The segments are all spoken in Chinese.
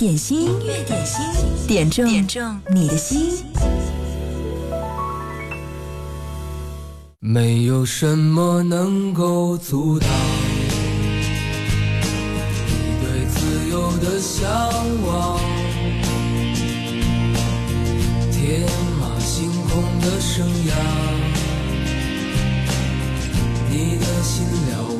点心，音乐点心，点中点中你的心。没有什么能够阻挡你对自由的向往，天马行空的生涯，你的心了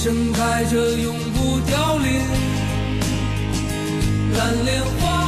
盛开着永不凋零蓝莲花。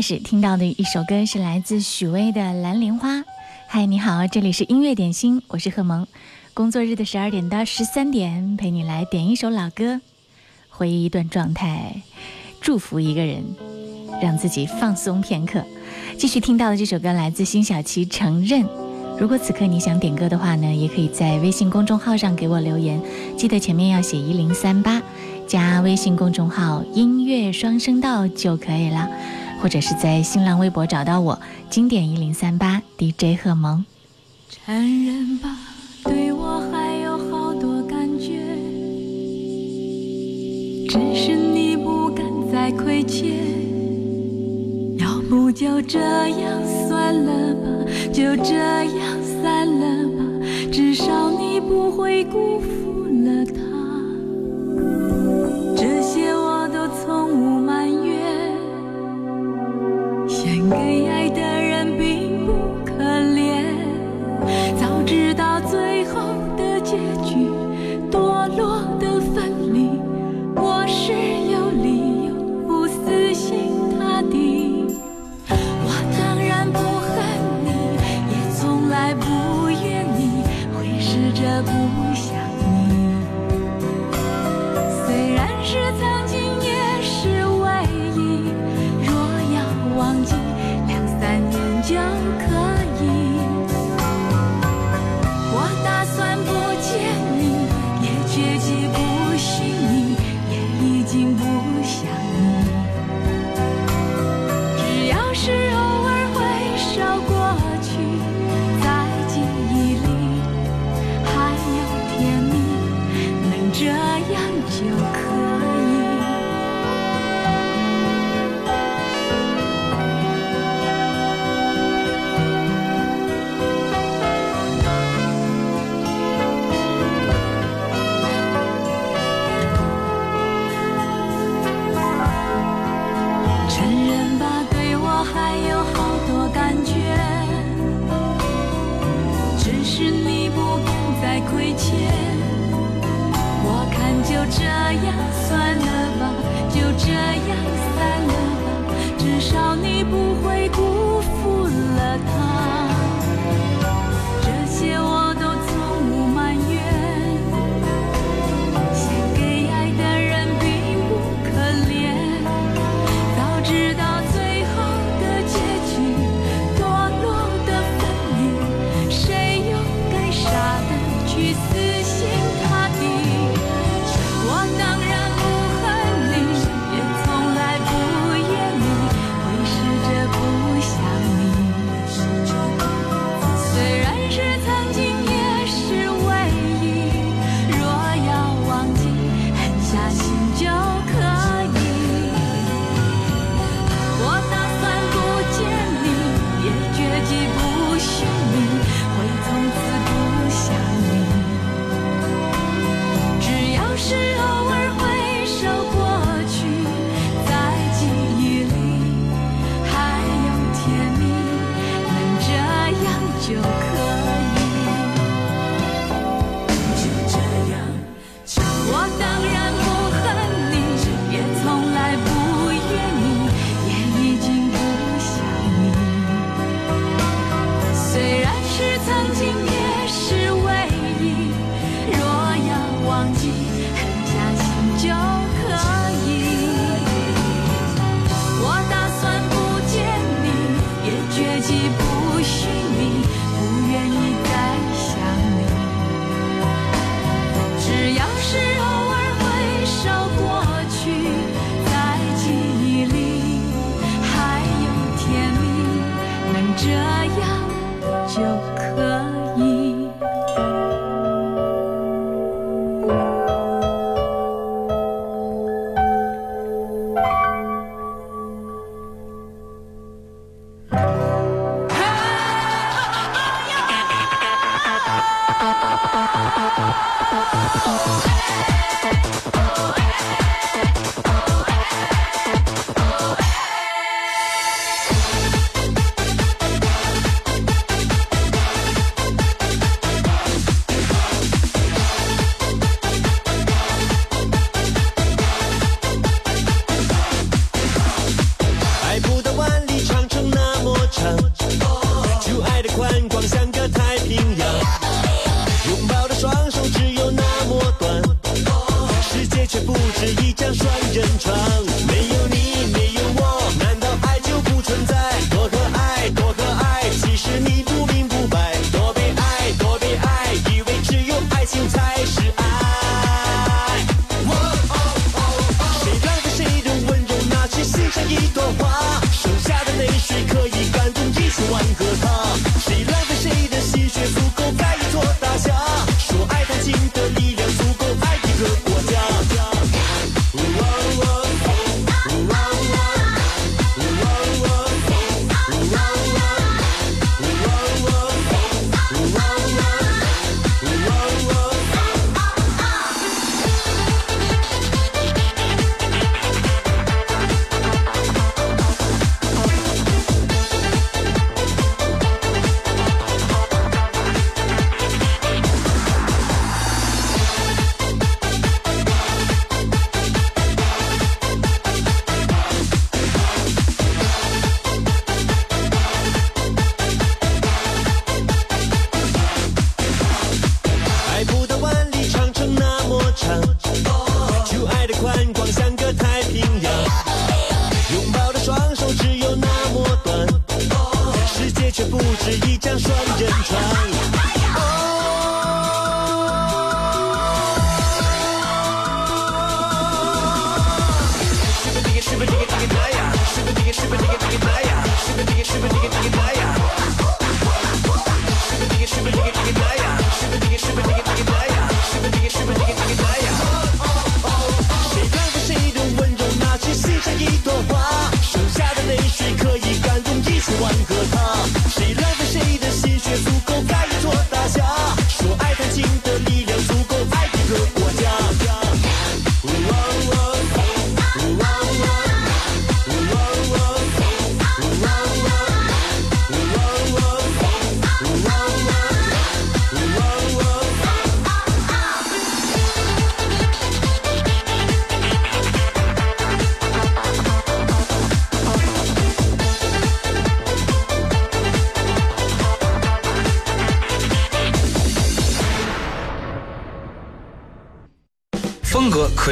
开始听到的一首歌是来自许巍的蓝莲花。嗨你好这里是音乐点心我是贺萌。工作日的十二点到十三点陪你来点一首老歌回忆一段状态祝福一个人让自己放松片刻。继续听到的这首歌来自辛晓琪承认。如果此刻你想点歌的话呢也可以在微信公众号上给我留言记得前面要写一零三八加微信公众号音乐双声道就可以了。或者是在新浪微博找到我“经典一零三八 DJ 贺萌”。承认吧，对我还有好多感觉，只是你不敢再亏欠。要不就这样算了吧，就这样散了吧，至少你不会辜负。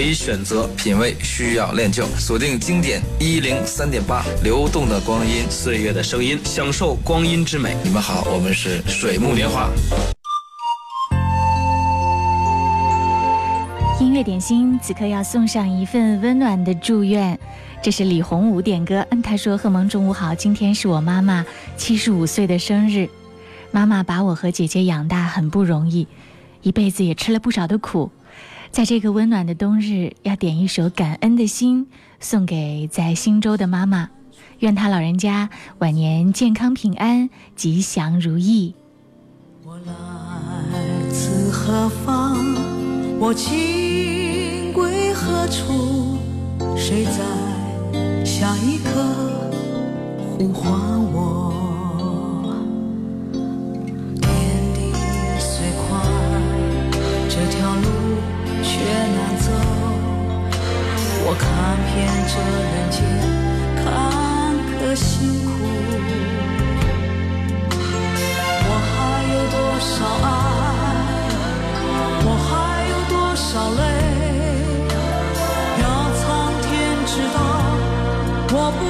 以选择，品味需要练就。锁定经典一零三点八，流动的光阴，岁月的声音，享受光阴之美。你们好，我们是水木年华。音乐点心此刻要送上一份温暖的祝愿，这是李洪武点歌。嗯，他说：“贺蒙中午好，今天是我妈妈七十五岁的生日。妈妈把我和姐姐养大很不容易，一辈子也吃了不少的苦。在这个温暖的冬日，要点一首《感恩的心》送给在新州的妈妈，愿她老人家晚年健康平安，吉祥如意。我来自何方？我情归何处？谁在下一刻呼唤我？天地虽宽，这条路却难走。我看遍这人间坎坷辛苦。我还有多少爱？我还有多少泪？要苍天知道，我不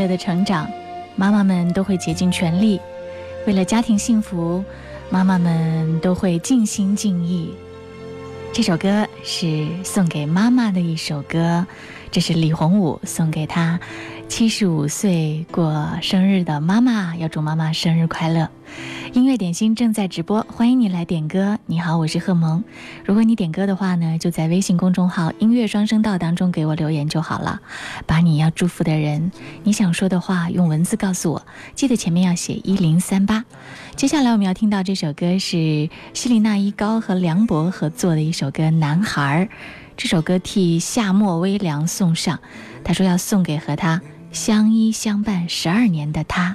乐的成长，妈妈们都会竭尽全力；为了家庭幸福，妈妈们都会尽心尽意。这首歌是送给妈妈的一首歌，这是李洪武送给他七十五岁过生日的妈妈，要祝妈妈生日快乐。音乐点心正在直播，欢迎你来点歌。你好，我是贺萌。如果你点歌的话呢，就在微信公众号“音乐双声道”当中给我留言就好了，把你要祝福的人、你想说的话用文字告诉我，记得前面要写一零三八。接下来我们要听到这首歌是希林娜依高和梁博合作的一首歌《男孩》，这首歌替夏末微凉送上，他说要送给和他相依相伴十二年的他。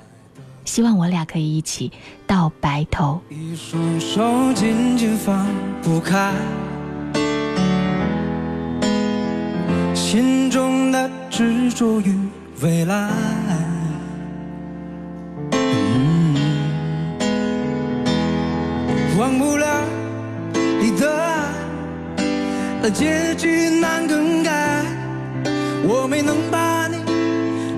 希望我俩可以一起到白头。一双手紧紧放不开，心中的执着与未来。嗯，忘不了你的爱，结局难更改。我没能把你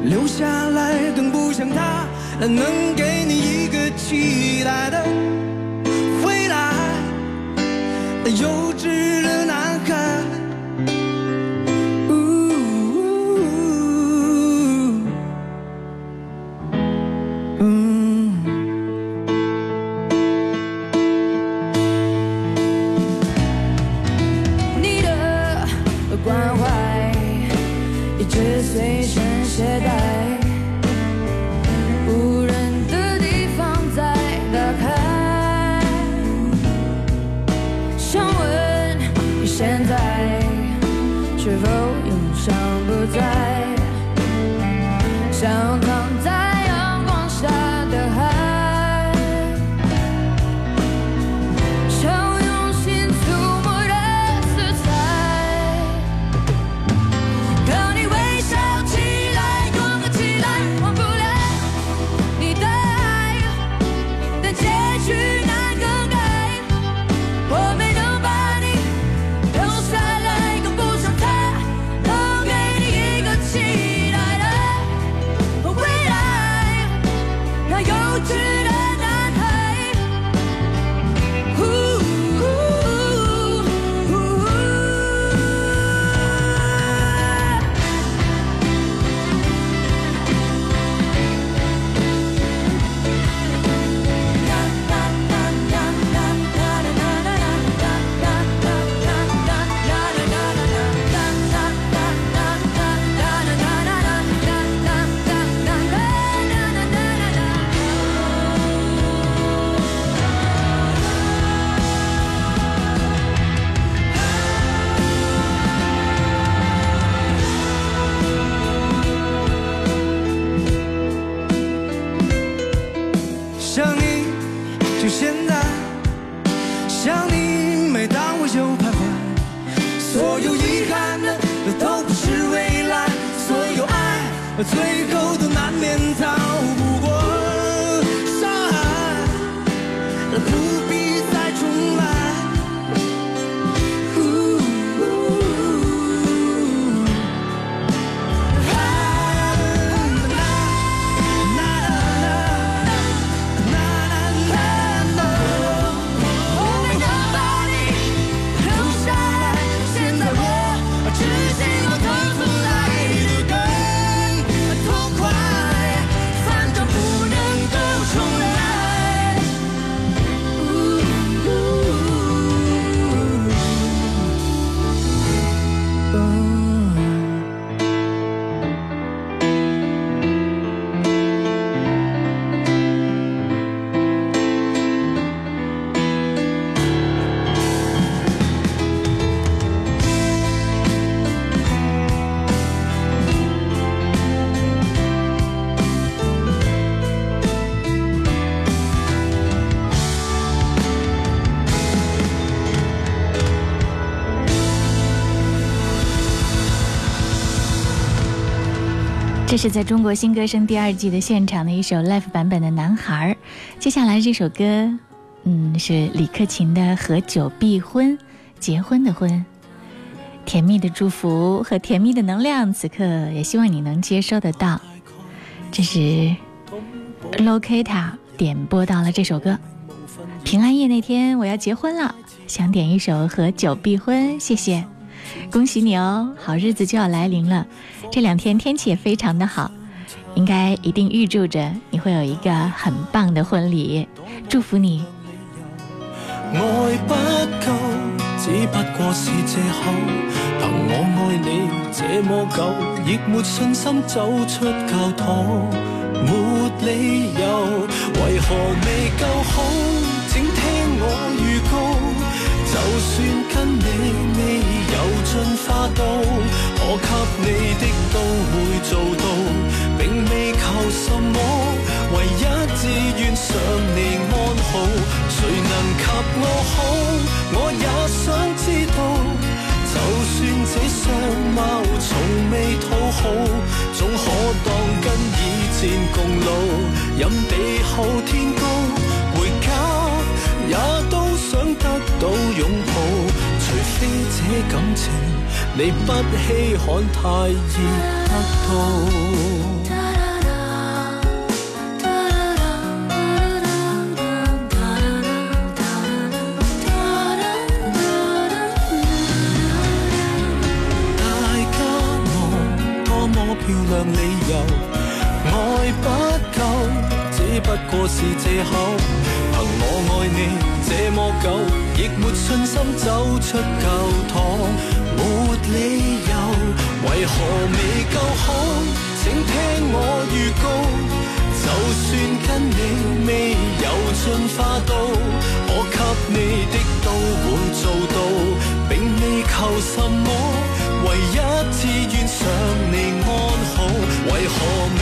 留下来，更不像他。能给你一个期待的未来，幼稚的男孩。在是在中国新歌声第二季的现场的一首 live 版本的《男孩》。接下来这首歌，嗯，是李克勤的《合久必婚》，结婚的婚。甜蜜的祝福和甜蜜的能量，此刻也希望你能接收得到。这是 Lokita 点播到了这首歌。平安夜那天我要结婚了，想点一首《合久必婚》，谢谢，恭喜你哦，好日子就要来临了。这两天天气也非常的好，应该一定预祝着你会有一个很棒的婚礼，祝福你。爱不够，只不过是借口。凭我爱你这么久，亦没信心走出教堂，没理由，为何未够好？请听我预告，就算跟你进化到，可给你的都会做到，并未求什么，唯一志愿想你安好。谁能及我好？我也想知道。就算这相貌从未讨好，总可当跟以前共老。任地厚天高，回家也都想得到拥抱。非这感情你不稀罕，太易得到。漂亮理由，爱不够，只不过是借口。凭我爱你这么久，亦没信心走出教堂，没理由，为何未够好？请听我预告，就算跟你未有进化到，我给你的都会做到，并未求什么。唯一志愿想你安好，为何未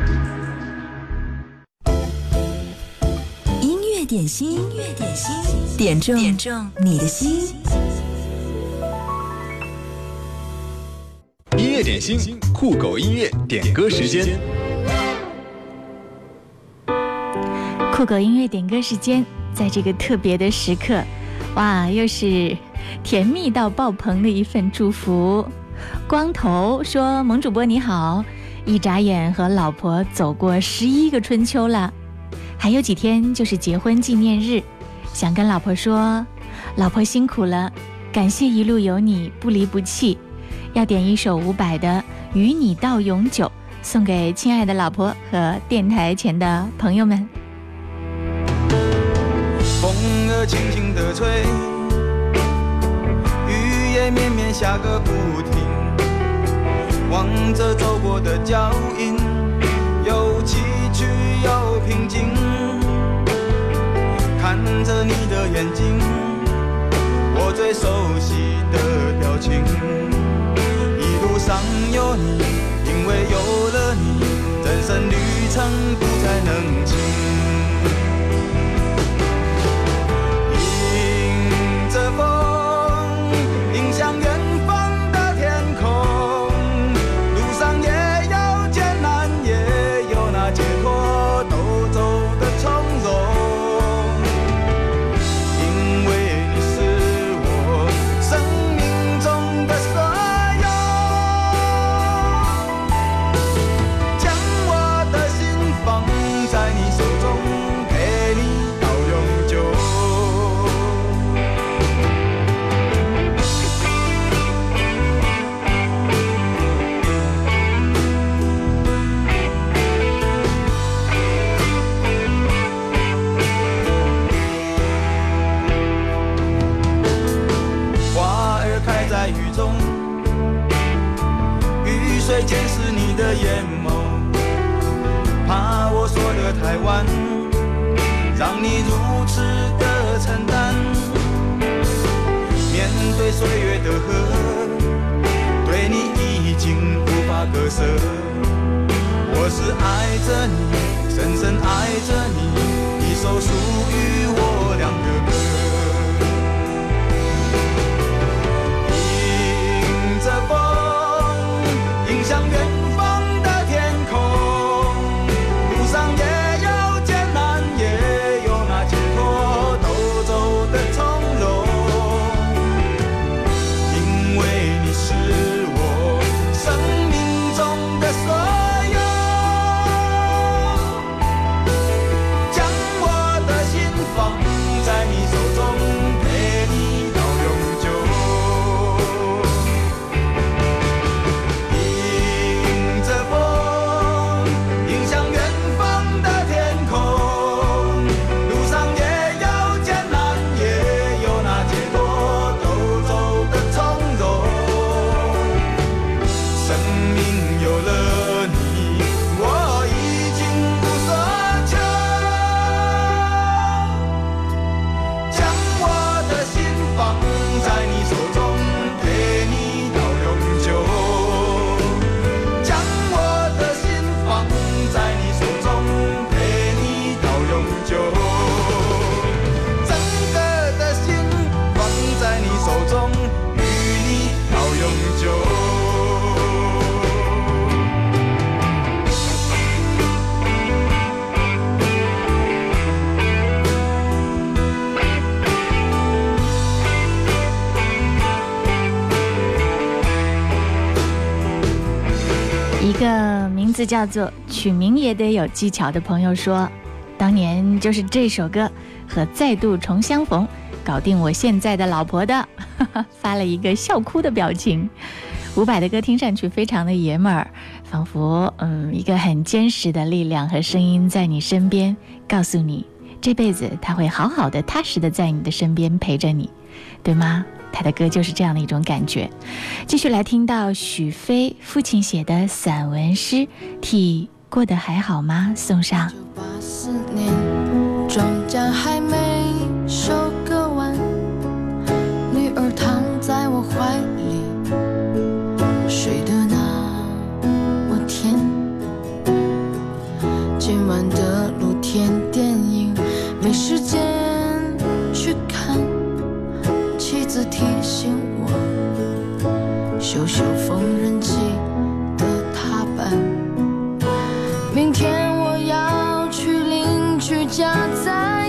点心，音乐点心，点中点中你的心。音乐点心，酷狗音乐点歌时间。酷狗音乐点歌时间，在这个特别的时刻，哇，又是。甜蜜到爆棚的一份祝福，光头说：“萌主播你好，一眨眼和老婆走过十一个春秋了，还有几天就是结婚纪念日，想跟老婆说，老婆辛苦了，感谢一路有你不离不弃，要点一首伍佰的《与你到永久》，送给亲爱的老婆和电台前的朋友们。”风儿轻轻地吹。雨也绵绵下个不停，望着走过的脚印，需要平静。看着你的眼睛，我最熟悉的表情。一路上有你，因为有了你，人生旅程不再冷清。最坚持你的眼眸，怕我说的太晚让你如此的承担，面对岁月的河，对你已经无法割舍。我是爱着你，深深爱着你，一首属于我俩的歌。这叫做取名也得有技巧的朋友说，当年就是这首歌和再度重相逢，搞定我现在的老婆的，发了一个笑哭的表情。伍佰的歌听上去非常的爷们儿，仿佛嗯一个很坚实的力量和声音在你身边，告诉你这辈子他会好好的、踏实的在你的身边陪着你，对吗？他的歌就是这样的一种感觉。继续来听到许飞父亲写的散文诗《替过得还好吗》，送上。我修修缝纫机的踏板。明天我要去邻居家再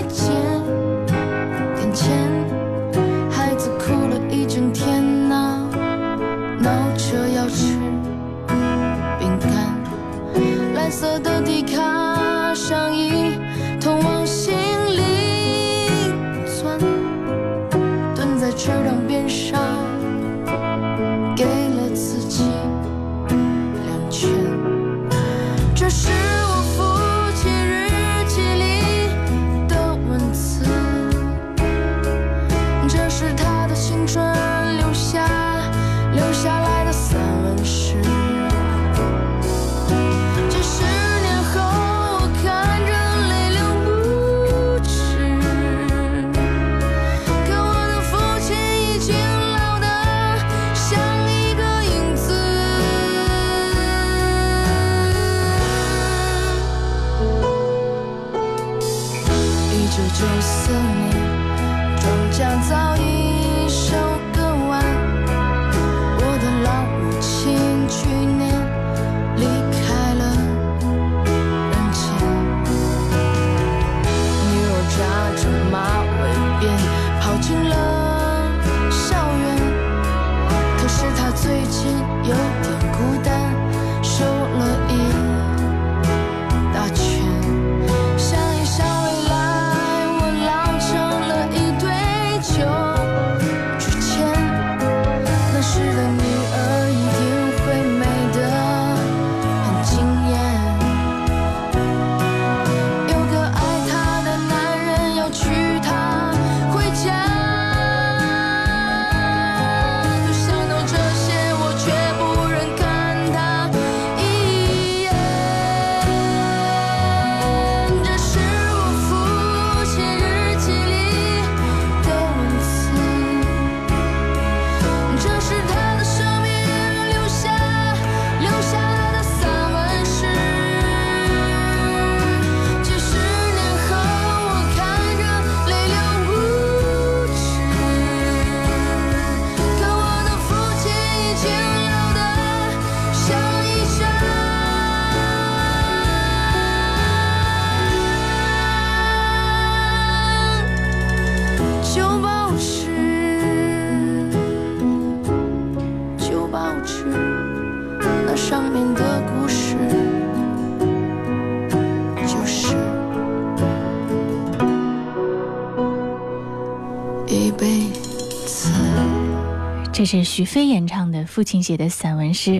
许飞演唱的父亲写的散文诗。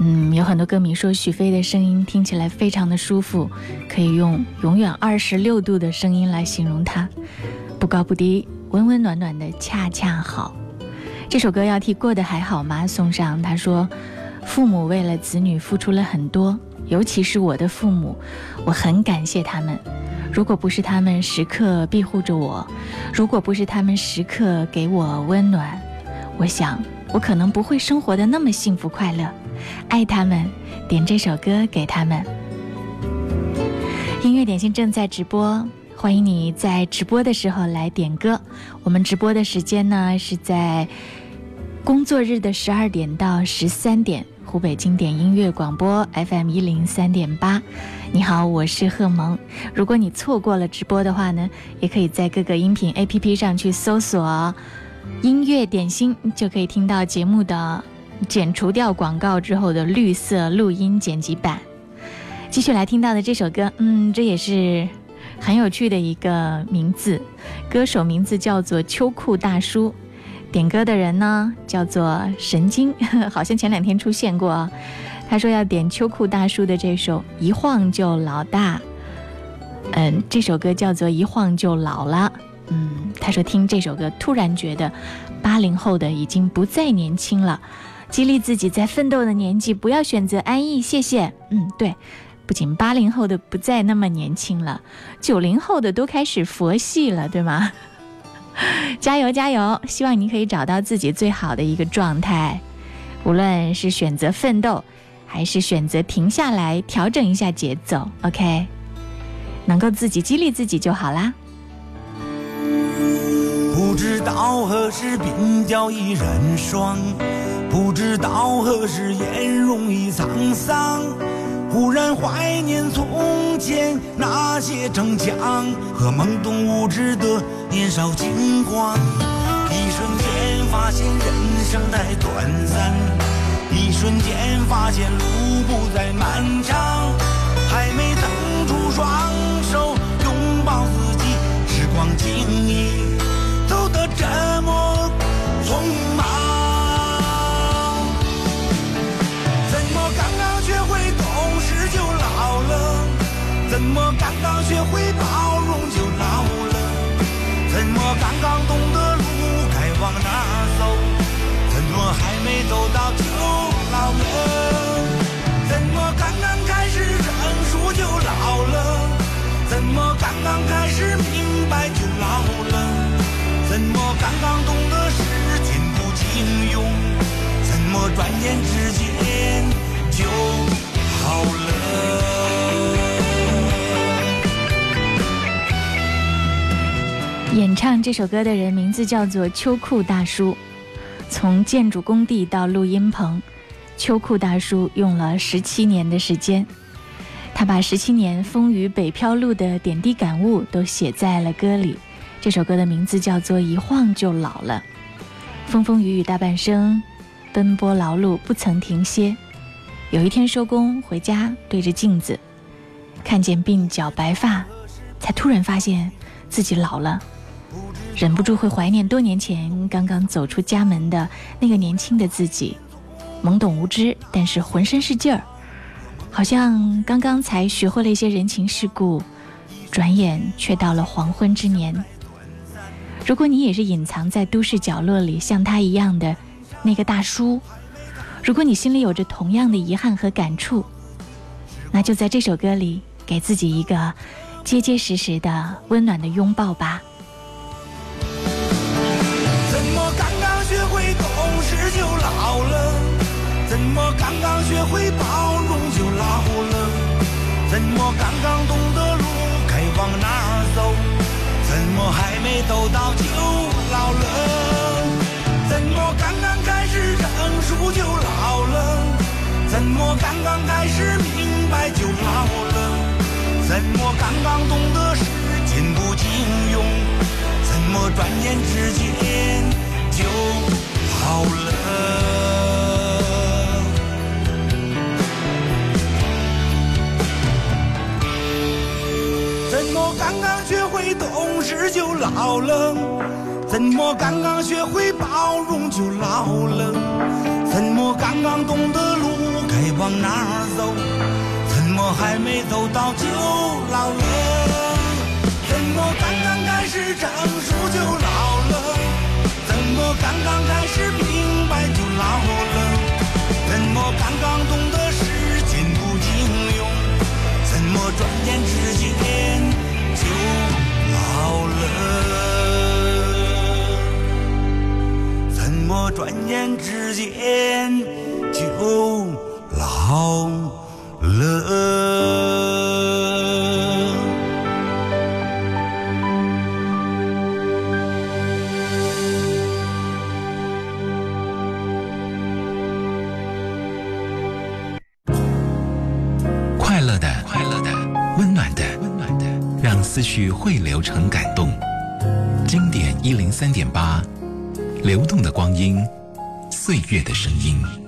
嗯，有很多歌迷说许飞的声音听起来非常的舒服，可以用永远二十六度的声音来形容他，不高不低，温温暖暖的，恰恰好。这首歌要替过得还好吗送上。他说，父母为了子女付出了很多，尤其是我的父母，我很感谢他们。如果不是他们时刻庇护着我，如果不是他们时刻给我温暖，我想我可能不会生活的那么幸福快乐。爱他们，点这首歌给他们。音乐点心正在直播，欢迎你在直播的时候来点歌。我们直播的时间呢是在工作日的十二点到十三点，湖北经典音乐广播 FM 一零三点八。你好，我是贺萌。如果你错过了直播的话呢，也可以在各个音频 APP 上去搜索“音乐点心”，就可以听到节目的。剪除掉广告之后的绿色录音剪辑版，继续来听到的这首歌，嗯，这也是很有趣的一个名字，歌手名字叫做秋裤大叔，点歌的人呢叫做神经，好像前两天出现过，啊他说要点秋裤大叔的这首《一晃就老大》，嗯，这首歌叫做《一晃就老了》，嗯，他说听这首歌突然觉得八零后的已经不再年轻了。激励自己在奋斗的年纪不要选择安逸，谢谢。嗯，对，不仅八零后的不再那么年轻了，九零后的都开始佛系了，对吗？加油加油！希望你可以找到自己最好的一个状态，无论是选择奋斗，还是选择停下来调整一下节奏，OK，能够自己激励自己就好啦。不知道何时鬓角已染霜。不知道何时颜容已沧桑，忽然怀念从前那些逞强和懵懂无知的年少轻狂。一瞬间发现人生太短暂，一瞬间发现路不再漫长。还没腾出双刚刚懂得路该往哪走？怎么还没走到就老了？怎么刚刚开始成熟就老了？怎么刚刚开始明白就老了？怎么刚刚懂得时间不经用？怎么转眼之间就好了？演唱这首歌的人名字叫做秋裤大叔。从建筑工地到录音棚，秋裤大叔用了十七年的时间。他把十七年风雨北漂路的点滴感悟都写在了歌里。这首歌的名字叫做《一晃就老了》。风风雨雨大半生，奔波劳碌不曾停歇。有一天收工回家，对着镜子，看见鬓角白发，才突然发现自己老了。忍不住会怀念多年前刚刚走出家门的那个年轻的自己，懵懂无知，但是浑身是劲儿，好像刚刚才学会了一些人情世故，转眼却到了黄昏之年。如果你也是隐藏在都市角落里像他一样的那个大叔，如果你心里有着同样的遗憾和感触，那就在这首歌里给自己一个结结实实的温暖的拥抱吧。还是明白就老了怎么刚刚懂得时间不经用怎么转眼之间就老了？怎么刚刚学会懂事就老了？怎么刚刚学会包容就老了？我刚刚懂得路该往哪儿走？怎么还没走到就老了？怎么刚刚开始成熟就老了？怎么刚刚开始明白就老了？怎么刚刚懂得时间不经用？怎么转眼之么转眼之间就老了？快乐的，快乐的，温暖的，温暖的，让思绪汇流成感动。经典一零三点八，流动的光阴，岁月的声音。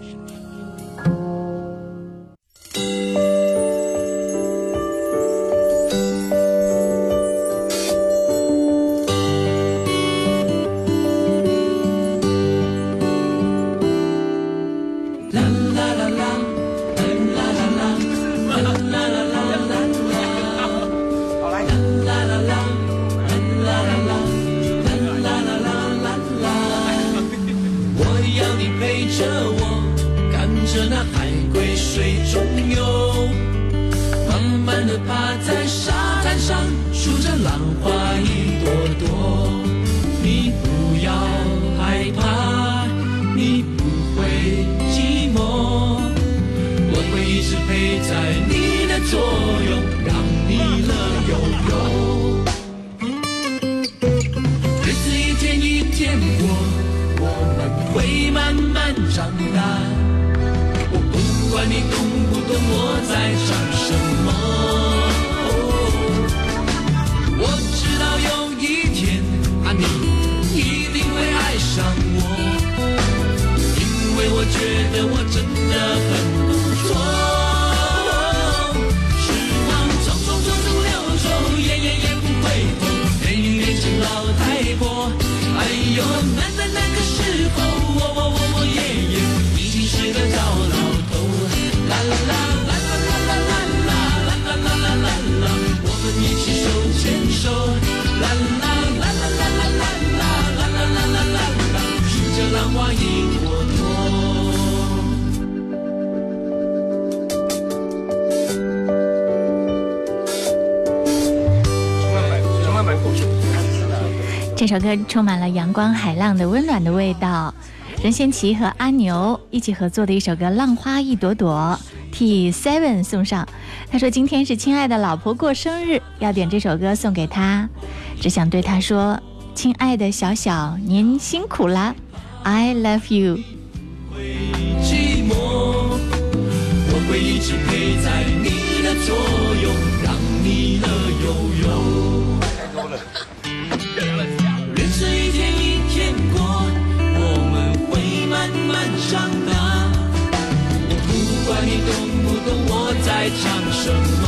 充满了阳光海浪的温暖的味道。任贤齐和阿牛一起合作的一首歌《浪花一朵朵》，替 Seven 送上。他说今天是亲爱的老婆过生日，要点这首歌送给她，只想对她说：亲爱的小小，您辛苦啦，I love you。寂寞，我会一直陪在你的左右，让你乐悠悠。ocean.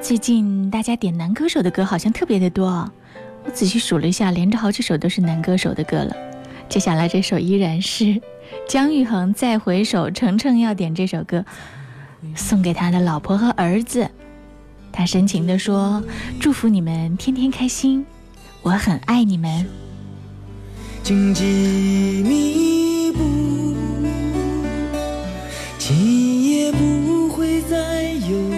最近大家点男歌手的歌好像特别的多，我仔细数了一下，连着好几首都是男歌手的歌了。接下来这首依然是姜育恒《再回首》，程程要点这首歌送给他的老婆和儿子。他深情地说：“祝福你们天天开心，我很爱你们。”荆棘密布，今夜不会再有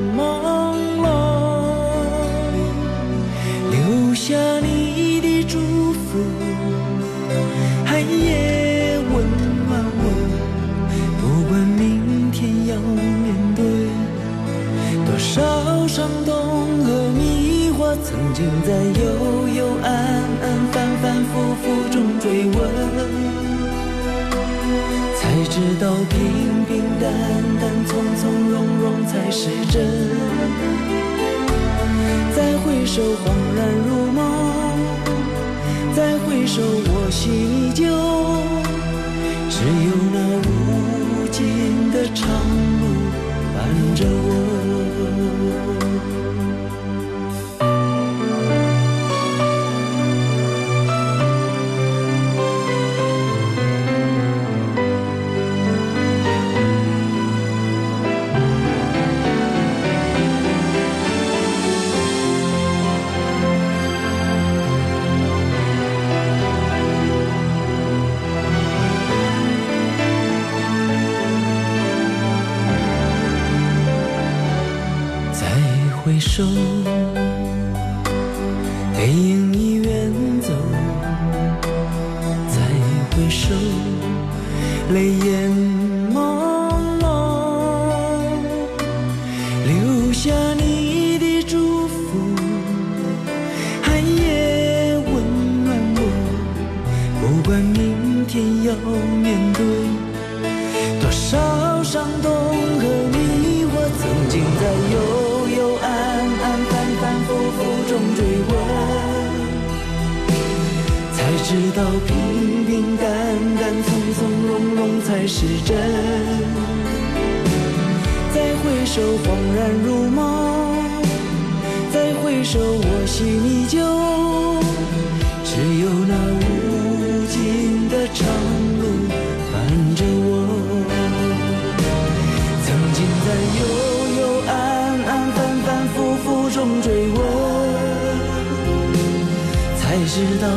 经在幽幽暗暗、反反复复中追问，才知道平平淡淡、从从容容才是真。再回首，恍然如梦；再回首，我心依旧。只有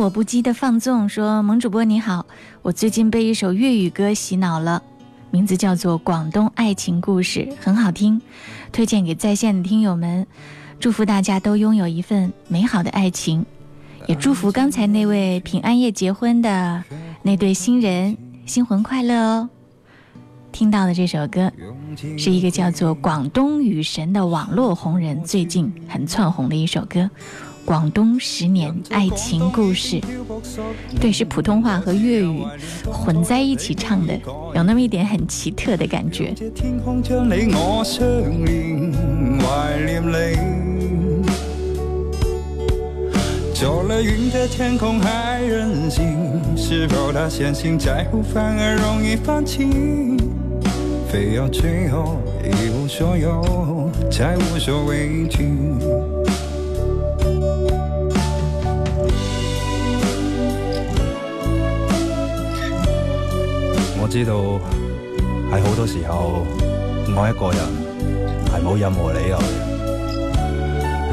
我不羁的放纵说，萌主播你好，我最近被一首粤语歌洗脑了，名字叫做《广东爱情故事》，很好听，推荐给在线的听友们，祝福大家都拥有一份美好的爱情，也祝福刚才那位平安夜结婚的那对新人新婚快乐哦。听到的这首歌是一个叫做广东雨神的网络红人最近很窜红的一首歌。广东十年爱情故事，对，是普通话和粤语混在一起唱的，有那么一点很奇特的感觉。天空將你我相連，懷念你。走了云的天空还任性，是否他相信在乎反而容易放弃？非要最后一无所有，才无所畏懼。知道喺好多時候，愛一個人係冇任何理由。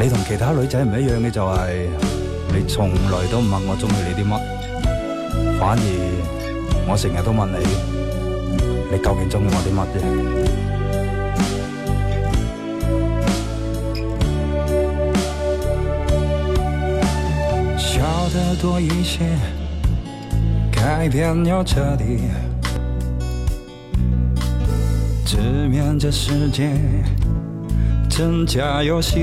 你同其他女仔唔一樣嘅就係，你從來都唔問我中意你啲乜，反而我成日都問你，你究竟中意我啲乜啫？笑得多一些，改变要彻底，直面这世界。真假游戏，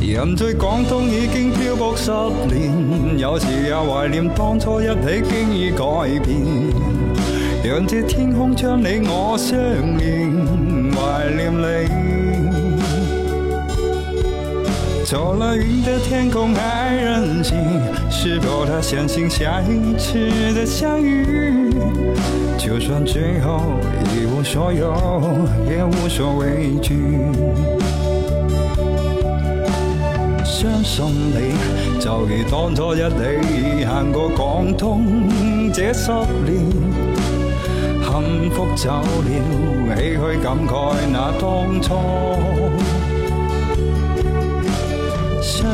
人在广东已经漂泊十年，有时也怀念当初一起经已改变，让这天空将你我相连，怀念你。走了云的天空还任性，是否他相信下一次的相遇？就算最後一無所有，也無所畏惧。相信你，就如當初一起行過廣東這十年，幸福走了，唏噓感慨那當初。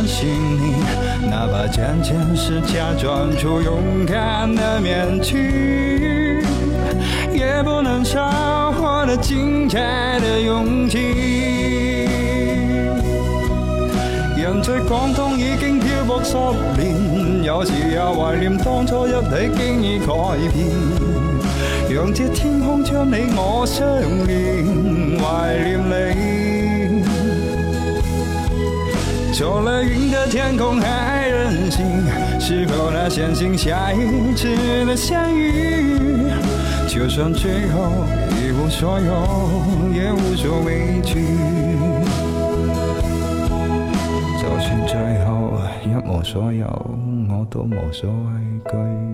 相信你，哪怕漸漸是假裝出勇敢的面具。也不能少我的精彩的勇气。人在廣東已經漂泊十年，有時也懷念當初一起經已改變。讓這天空將你我相連，懷念你。走了云的天空还任性，是否那相信下一次的相遇？就算最后一无所有，也无所畏惧。就算最后一无所有，我都无所畏惧。